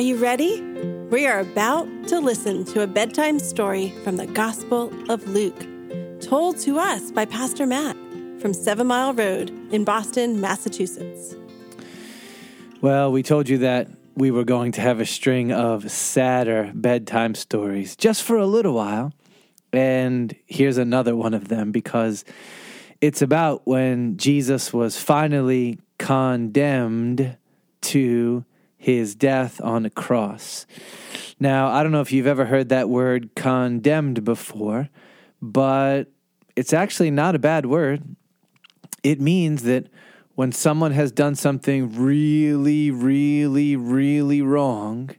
Are you ready? We are about to listen to a bedtime story from the Gospel of Luke, told to us by Pastor Matt from Seven Mile Road in Boston, Massachusetts. Well, we told you that we were going to have a string of sadder bedtime stories just for a little while. And here's another one of them because it's about when Jesus was finally condemned to his death on a cross. Now, I don't know if you've ever heard that word condemned before, but it's actually not a bad word. It means that when someone has done something really, really, really wrong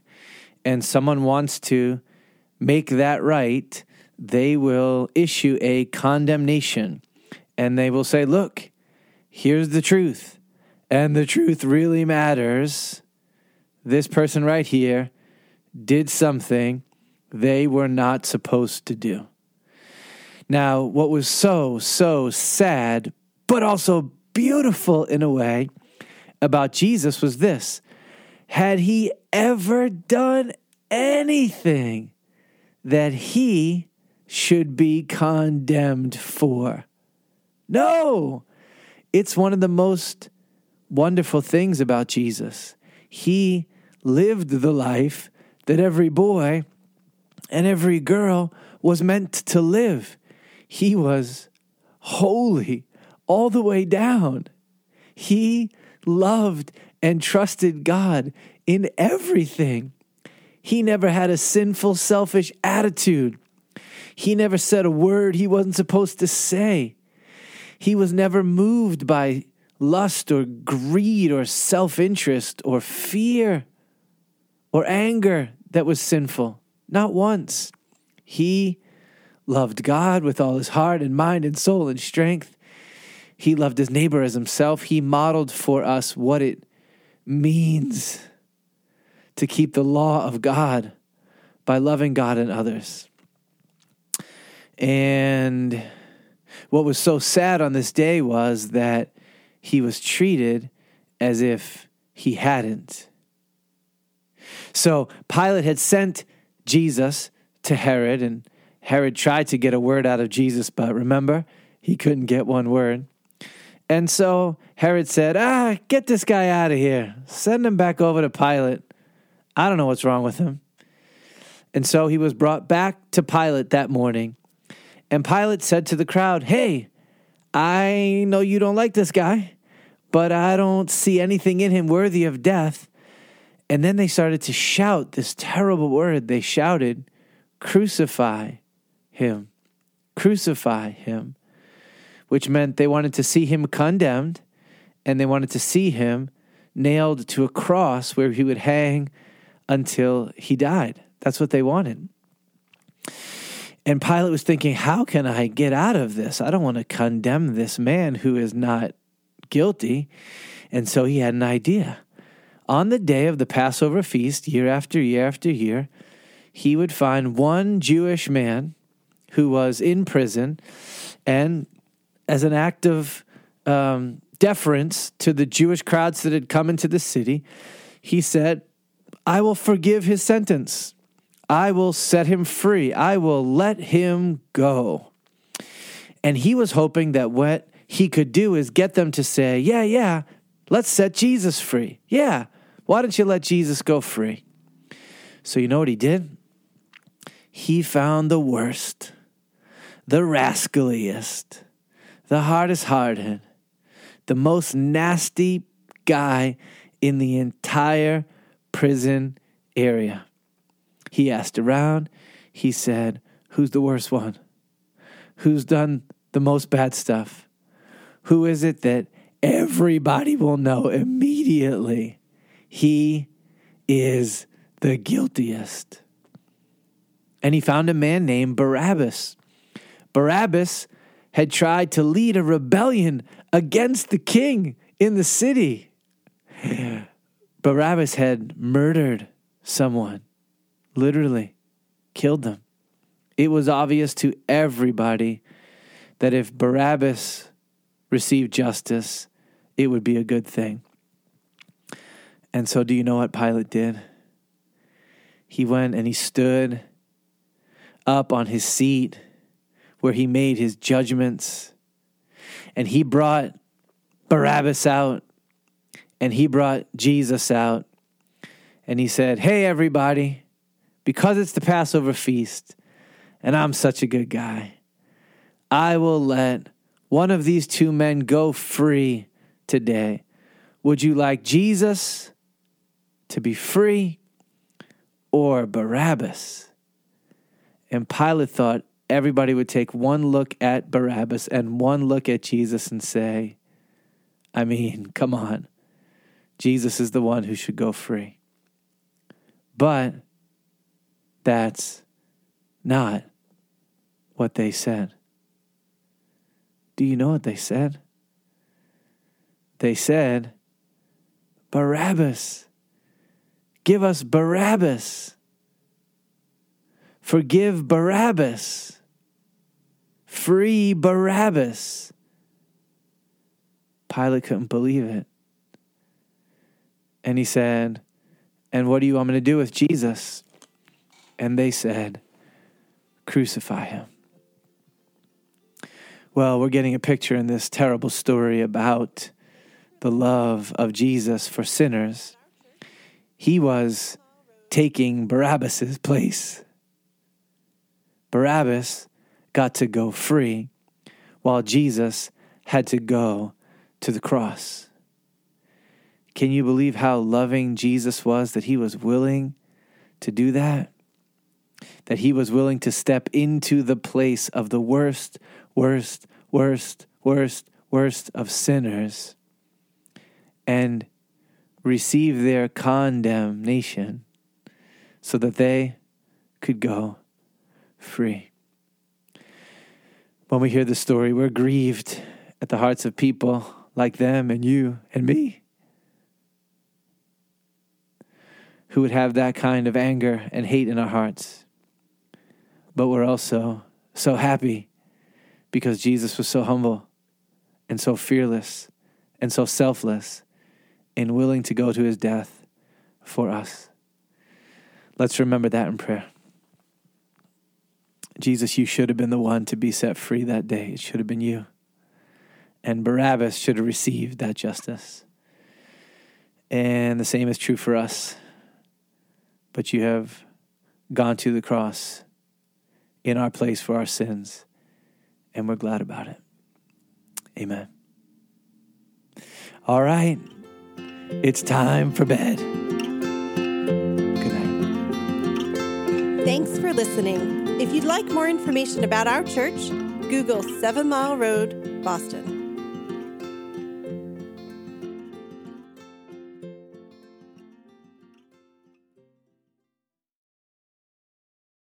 and someone wants to make that right, they will issue a condemnation and they will say, Look, here's the truth. And the truth really matters this person right here did something they were not supposed to do. Now, what was so, so sad, but also beautiful in a way about Jesus was this had he ever done anything that he should be condemned for? No! It's one of the most wonderful things about Jesus. He lived the life that every boy and every girl was meant to live. He was holy all the way down. He loved and trusted God in everything. He never had a sinful, selfish attitude. He never said a word he wasn't supposed to say. He was never moved by lust or greed or self interest or fear or anger that was sinful. Not once. He loved God with all his heart and mind and soul and strength. He loved his neighbor as himself. He modeled for us what it means to keep the law of God by loving God and others. And what was so sad on this day was that he was treated as if he hadn't. So Pilate had sent Jesus to Herod, and Herod tried to get a word out of Jesus, but remember, he couldn't get one word. And so Herod said, Ah, get this guy out of here. Send him back over to Pilate. I don't know what's wrong with him. And so he was brought back to Pilate that morning. And Pilate said to the crowd, Hey, I know you don't like this guy, but I don't see anything in him worthy of death. And then they started to shout this terrible word. They shouted, Crucify him, crucify him, which meant they wanted to see him condemned and they wanted to see him nailed to a cross where he would hang until he died. That's what they wanted. And Pilate was thinking, how can I get out of this? I don't want to condemn this man who is not guilty. And so he had an idea on the day of the Passover feast, year after year after year, he would find one Jewish man who was in prison, and as an act of um, deference to the Jewish crowds that had come into the city, he said, I will forgive his sentence. I will set him free. I will let him go. And he was hoping that what he could do is get them to say, Yeah, yeah, let's set Jesus free. Yeah, why don't you let Jesus go free? So, you know what he did? He found the worst, the rascaliest, the hardest hearted, the most nasty guy in the entire prison area. He asked around. He said, Who's the worst one? Who's done the most bad stuff? Who is it that everybody will know immediately? He is the guiltiest. And he found a man named Barabbas. Barabbas had tried to lead a rebellion against the king in the city. Barabbas had murdered someone, literally killed them. It was obvious to everybody that if Barabbas received justice, it would be a good thing. And so, do you know what Pilate did? he went and he stood up on his seat where he made his judgments. And he brought Barabbas out and he brought Jesus out. And he said, Hey, everybody, because it's the Passover feast and I'm such a good guy, I will let one of these two men go free today. Would you like Jesus to be free or Barabbas? And Pilate thought everybody would take one look at Barabbas and one look at Jesus and say, I mean, come on. Jesus is the one who should go free. But that's not what they said. Do you know what they said? They said, Barabbas. Give us Barabbas. Forgive Barabbas. Free Barabbas. Pilate couldn't believe it. And he said, And what do you want me to do with Jesus? And they said, Crucify him. Well, we're getting a picture in this terrible story about the love of Jesus for sinners. He was taking Barabbas's place. Barabbas got to go free while Jesus had to go to the cross. Can you believe how loving Jesus was that he was willing to do that? That he was willing to step into the place of the worst, worst, worst, worst, worst of sinners and receive their condemnation so that they could go free. When we hear the story, we're grieved at the hearts of people like them and you and me who would have that kind of anger and hate in our hearts. But we're also so happy because Jesus was so humble and so fearless and so selfless and willing to go to his death for us. Let's remember that in prayer. Jesus, you should have been the one to be set free that day. It should have been you. And Barabbas should have received that justice. And the same is true for us. But you have gone to the cross in our place for our sins, and we're glad about it. Amen. All right. It's time for bed. Good night. Thanks for listening. If you'd like more information about our church, Google Seven Mile Road, Boston.